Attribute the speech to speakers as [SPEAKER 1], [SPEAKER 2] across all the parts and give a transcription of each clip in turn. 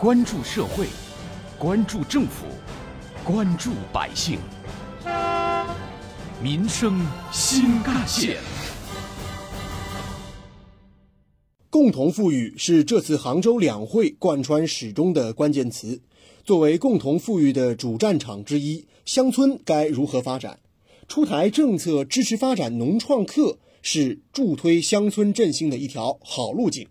[SPEAKER 1] 关注社会，关注政府，关注百姓，民生新干线。
[SPEAKER 2] 共同富裕是这次杭州两会贯穿始终的关键词。作为共同富裕的主战场之一，乡村该如何发展？出台政策支持发展农创客，是助推乡村振兴的一条好路径。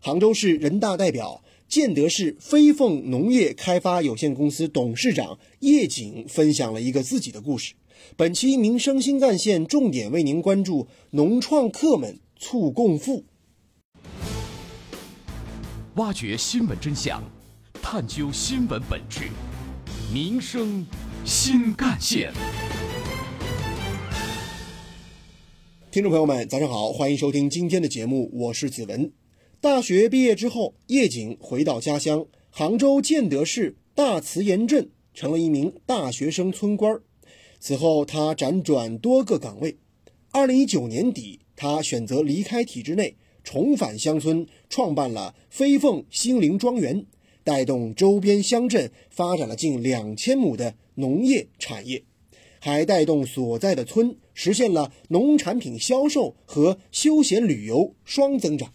[SPEAKER 2] 杭州市人大代表、建德市飞凤农业开发有限公司董事长叶景分享了一个自己的故事。本期民生新干线重点为您关注农创客们促共富。
[SPEAKER 1] 挖掘新闻真相，探究新闻本质，民生新干线。
[SPEAKER 2] 听众朋友们，早上好，欢迎收听今天的节目，我是子文。大学毕业之后，叶景回到家乡杭州建德市大慈岩镇，成了一名大学生村官。此后，他辗转多个岗位。二零一九年底，他选择离开体制内。重返乡村，创办了飞凤心灵庄园，带动周边乡镇发展了近两千亩的农业产业，还带动所在的村实现了农产品销售和休闲旅游双增长。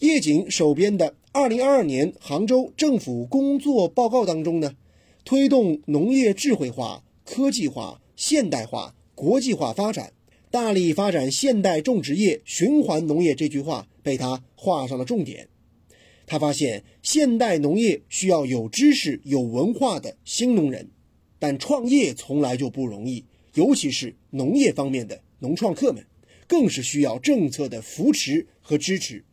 [SPEAKER 2] 叶瑾手边的二零二二年杭州政府工作报告当中呢，推动农业智慧化、科技化、现代化、国际化发展。大力发展现代种植业、循环农业这句话被他画上了重点。他发现，现代农业需要有知识、有文化的新农人，但创业从来就不容易，尤其是农业方面的农创客们，更是需要政策的扶持和支持。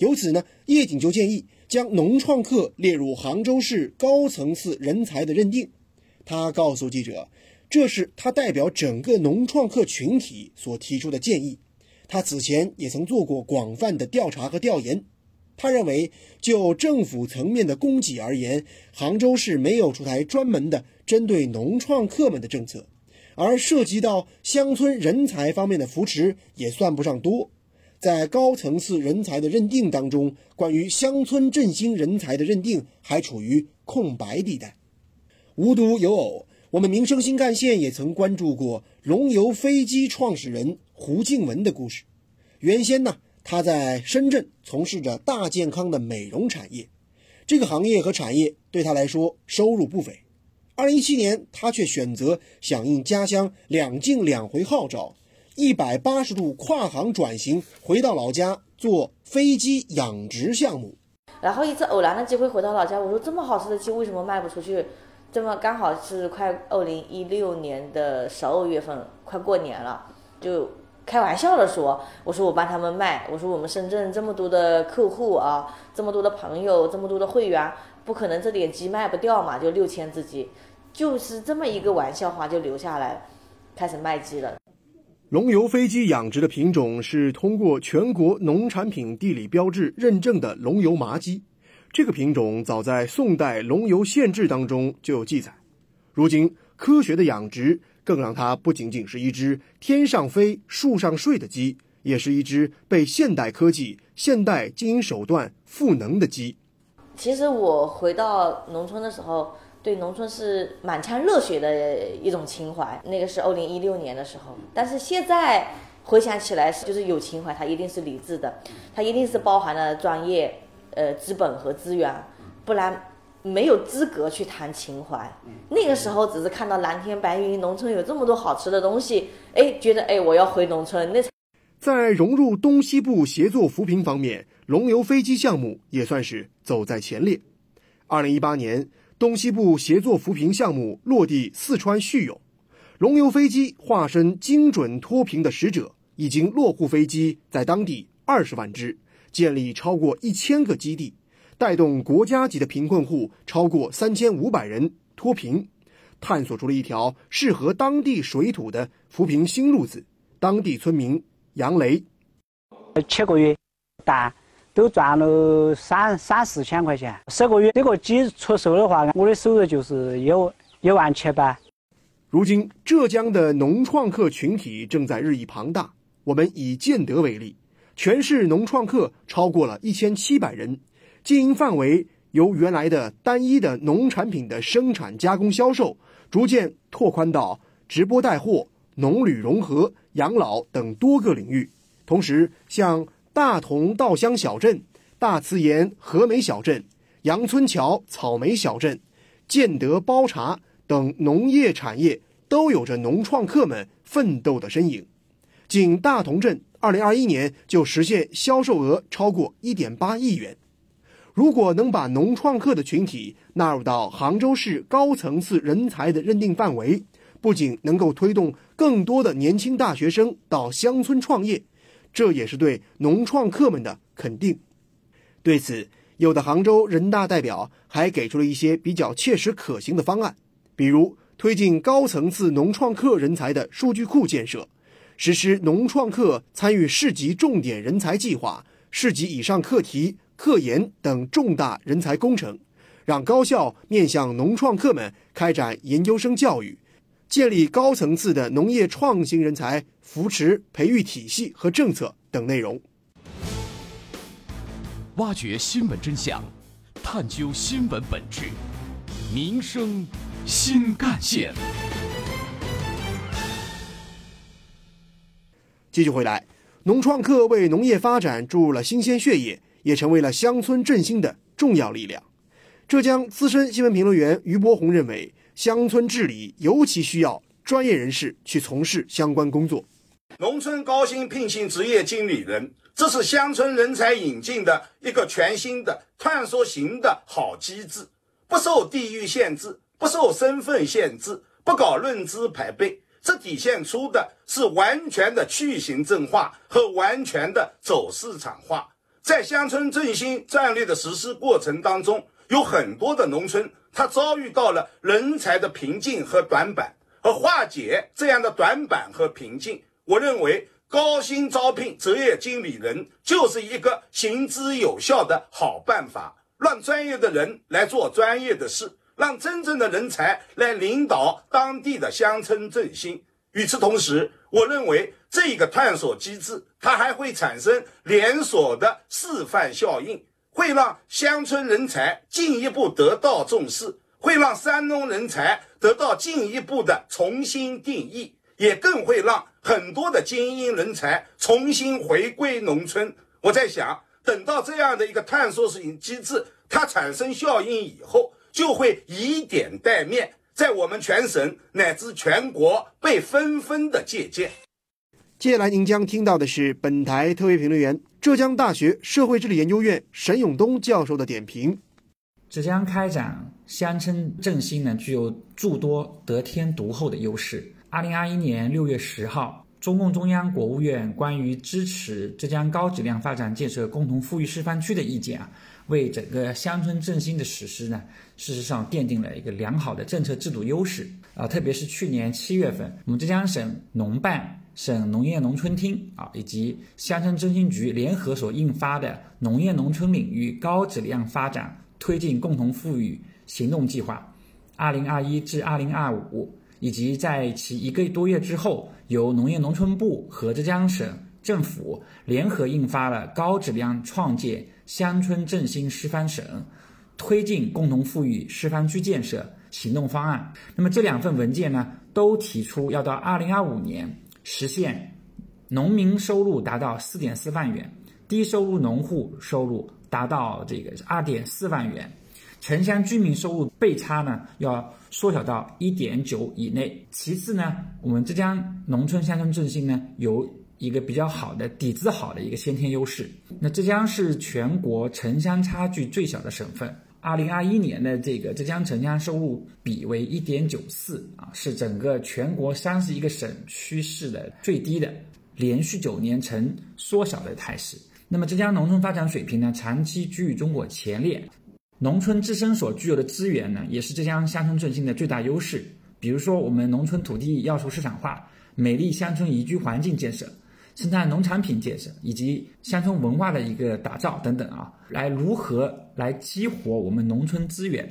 [SPEAKER 2] 由此呢，叶景就建议将农创客列入杭州市高层次人才的认定。他告诉记者。这是他代表整个农创客群体所提出的建议。他此前也曾做过广泛的调查和调研。他认为，就政府层面的供给而言，杭州市没有出台专门的针对农创客们的政策，而涉及到乡村人才方面的扶持也算不上多。在高层次人才的认定当中，关于乡村振兴人才的认定还处于空白地带。无独有偶。我们民生新干线也曾关注过龙游飞机创始人胡静文的故事。原先呢，他在深圳从事着大健康的美容产业，这个行业和产业对他来说收入不菲。二零一七年，他却选择响应家乡两进两回号召，一百八十度跨行转型，回到老家做飞机养殖项目。
[SPEAKER 3] 然后一次偶然的机会回到老家，我说这么好吃的鸡为什么卖不出去？这么刚好是快二零一六年的十二月份，快过年了，就开玩笑的说，我说我帮他们卖，我说我们深圳这么多的客户啊，这么多的朋友，这么多的会员，不可能这点鸡卖不掉嘛，就六千只鸡，就是这么一个玩笑话就留下来，开始卖鸡了。
[SPEAKER 2] 龙游飞机养殖的品种是通过全国农产品地理标志认证的龙游麻鸡。这个品种早在宋代《龙游县志》当中就有记载，如今科学的养殖更让它不仅仅是一只天上飞、树上睡的鸡，也是一只被现代科技、现代经营手段赋能的鸡。
[SPEAKER 3] 其实我回到农村的时候，对农村是满腔热血的一种情怀。那个是二零一六年的时候，但是现在回想起来，就是有情怀，它一定是理智的，它一定是包含了专业。呃，资本和资源，不然没有资格去谈情怀。那个时候只是看到蓝天白云，农村有这么多好吃的东西，哎，觉得哎，我要回农村。那
[SPEAKER 2] 在融入东西部协作扶贫方面，龙游飞机项目也算是走在前列。二零一八年，东西部协作扶贫项目落地四川叙永，龙游飞机化身精准脱贫的使者，已经落户飞机在当地二十万只。建立超过一千个基地，带动国家级的贫困户超过三千五百人脱贫，探索出了一条适合当地水土的扶贫新路子。当地村民杨雷，
[SPEAKER 4] 七个月，蛋都赚了三三四千块钱，十个月这个鸡出售的话，我的收入就是一一万七百。
[SPEAKER 2] 如今，浙江的农创客群体正在日益庞大。我们以建德为例。全市农创客超过了一千七百人，经营范围由原来的单一的农产品的生产加工销售，逐渐拓宽到直播带货、农旅融合、养老等多个领域。同时，像大同稻香小镇、大慈岩和美小镇、杨村桥草莓小镇、建德包茶等农业产业，都有着农创客们奋斗的身影。仅大同镇，二零二一年就实现销售额超过一点八亿元。如果能把农创客的群体纳入到杭州市高层次人才的认定范围，不仅能够推动更多的年轻大学生到乡村创业，这也是对农创客们的肯定。对此，有的杭州人大代表还给出了一些比较切实可行的方案，比如推进高层次农创客人才的数据库建设，实施农创客参与市级重点人才计划、市级以上课题。科研等重大人才工程，让高校面向农创客们开展研究生教育，建立高层次的农业创新人才扶持培育体系和政策等内容。
[SPEAKER 1] 挖掘新闻真相，探究新闻本质，民生新干线。
[SPEAKER 2] 继续回来，农创客为农业发展注入了新鲜血液。也成为了乡村振兴的重要力量。浙江资深新闻评论员于博宏认为，乡村治理尤其需要专业人士去从事相关工作。
[SPEAKER 5] 农村高薪聘请职业经理人，这是乡村人才引进的一个全新的探索型的好机制，不受地域限制，不受身份限制，不搞论资排辈，这体现出的是完全的去行政化和完全的走市场化。在乡村振兴战略的实施过程当中，有很多的农村，它遭遇到了人才的瓶颈和短板，而化解这样的短板和瓶颈，我认为高薪招聘职业经理人就是一个行之有效的好办法，让专业的人来做专业的事，让真正的人才来领导当地的乡村振兴。与此同时，我认为这个探索机制，它还会产生连锁的示范效应，会让乡村人才进一步得到重视，会让山东人才得到进一步的重新定义，也更会让很多的精英人才重新回归农村。我在想，等到这样的一个探索型机制它产生效应以后，就会以点带面。在我们全省乃至全国被纷纷的借鉴。
[SPEAKER 2] 接下来您将听到的是本台特约评论员、浙江大学社会治理研究院沈永东教授的点评。
[SPEAKER 6] 浙江开展乡村振兴呢，具有诸多得天独厚的优势。二零二一年六月十号，中共中央、国务院关于支持浙江高质量发展建设共同富裕示范区的意见啊。为整个乡村振兴的实施呢，事实上奠定了一个良好的政策制度优势啊。特别是去年七月份，我们浙江省农办、省农业农村厅啊，以及乡村振兴局联合所印发的《农业农村领域高质量发展推进共同富裕行动计划（二零二一至二零二五），以及在其一个多月之后，由农业农村部和浙江省政府联合印发了《高质量创建》。乡村振兴示范省推进共同富裕示范区建设行动方案。那么这两份文件呢，都提出要到二零二五年实现农民收入达到四点四万元，低收入农户收入达到这个二点四万元，城乡居民收入倍差呢要缩小到一点九以内。其次呢，我们浙江农村乡村振兴呢有。一个比较好的底子好的一个先天优势。那浙江是全国城乡差距最小的省份。二零二一年的这个浙江城乡收入比为一点九四啊，是整个全国三十一个省区市的最低的，连续九年呈缩小的态势。那么浙江农村发展水平呢，长期居于中国前列。农村自身所具有的资源呢，也是浙江乡村振兴的最大优势。比如说，我们农村土地要素市场化、美丽乡村宜居环境建设。生产农产品建设以及乡村文化的一个打造等等啊，来如何来激活我们农村资源，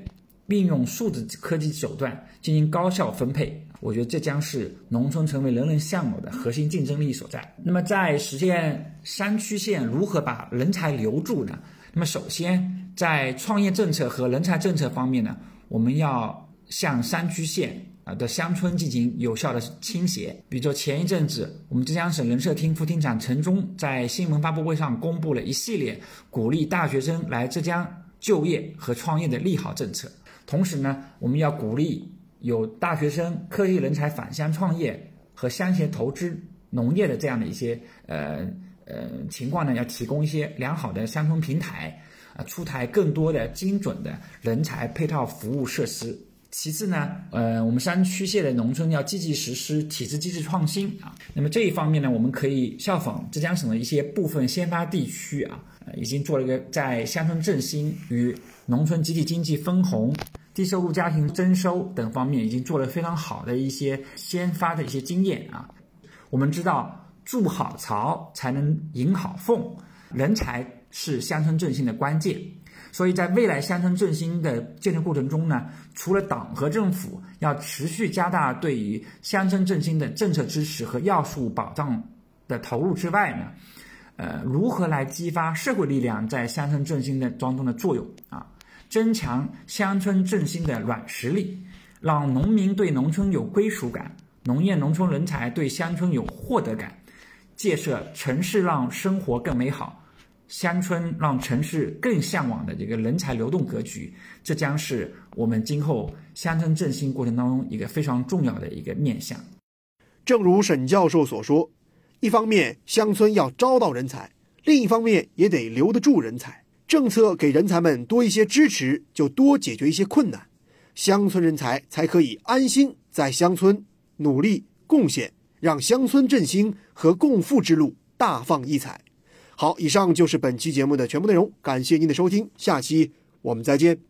[SPEAKER 6] 运用数字科技手段进行高效分配？我觉得这将是农村成为人人向往的核心竞争力所在。那么，在实现山区县如何把人才留住呢？那么，首先在创业政策和人才政策方面呢，我们要向山区县的乡村进行有效的倾斜。比如说前一阵子，我们浙江省人社厅副厅长陈忠在新闻发布会上公布了一系列鼓励大学生来浙江就业和创业的利好政策。同时呢，我们要鼓励有大学生、科技人才返乡创业和乡贤投资农业的这样的一些呃呃情况呢，要提供一些良好的乡村平台。啊出台更多的精准的人才配套服务设施。其次呢，呃，我们山区县的农村要积极实施体制机制创新啊。那么这一方面呢，我们可以效仿浙江省的一些部分先发地区啊，已经做了一个在乡村振兴与农村集体经济分红、低收入家庭增收等方面，已经做了非常好的一些先发的一些经验啊。我们知道，筑好巢才能引好凤，人才。是乡村振兴的关键，所以在未来乡村振兴的建设过程中呢，除了党和政府要持续加大对于乡村振兴的政策支持和要素保障的投入之外呢，呃，如何来激发社会力量在乡村振兴的当中的作用啊？增强乡村振兴的软实力，让农民对农村有归属感，农业农村人才对乡村有获得感，建设城市让生活更美好。乡村让城市更向往的这个人才流动格局，这将是我们今后乡村振兴过程当中一个非常重要的一个面向。
[SPEAKER 2] 正如沈教授所说，一方面乡村要招到人才，另一方面也得留得住人才。政策给人才们多一些支持，就多解决一些困难，乡村人才才可以安心在乡村努力贡献，让乡村振兴和共富之路大放异彩。好，以上就是本期节目的全部内容，感谢您的收听，下期我们再见。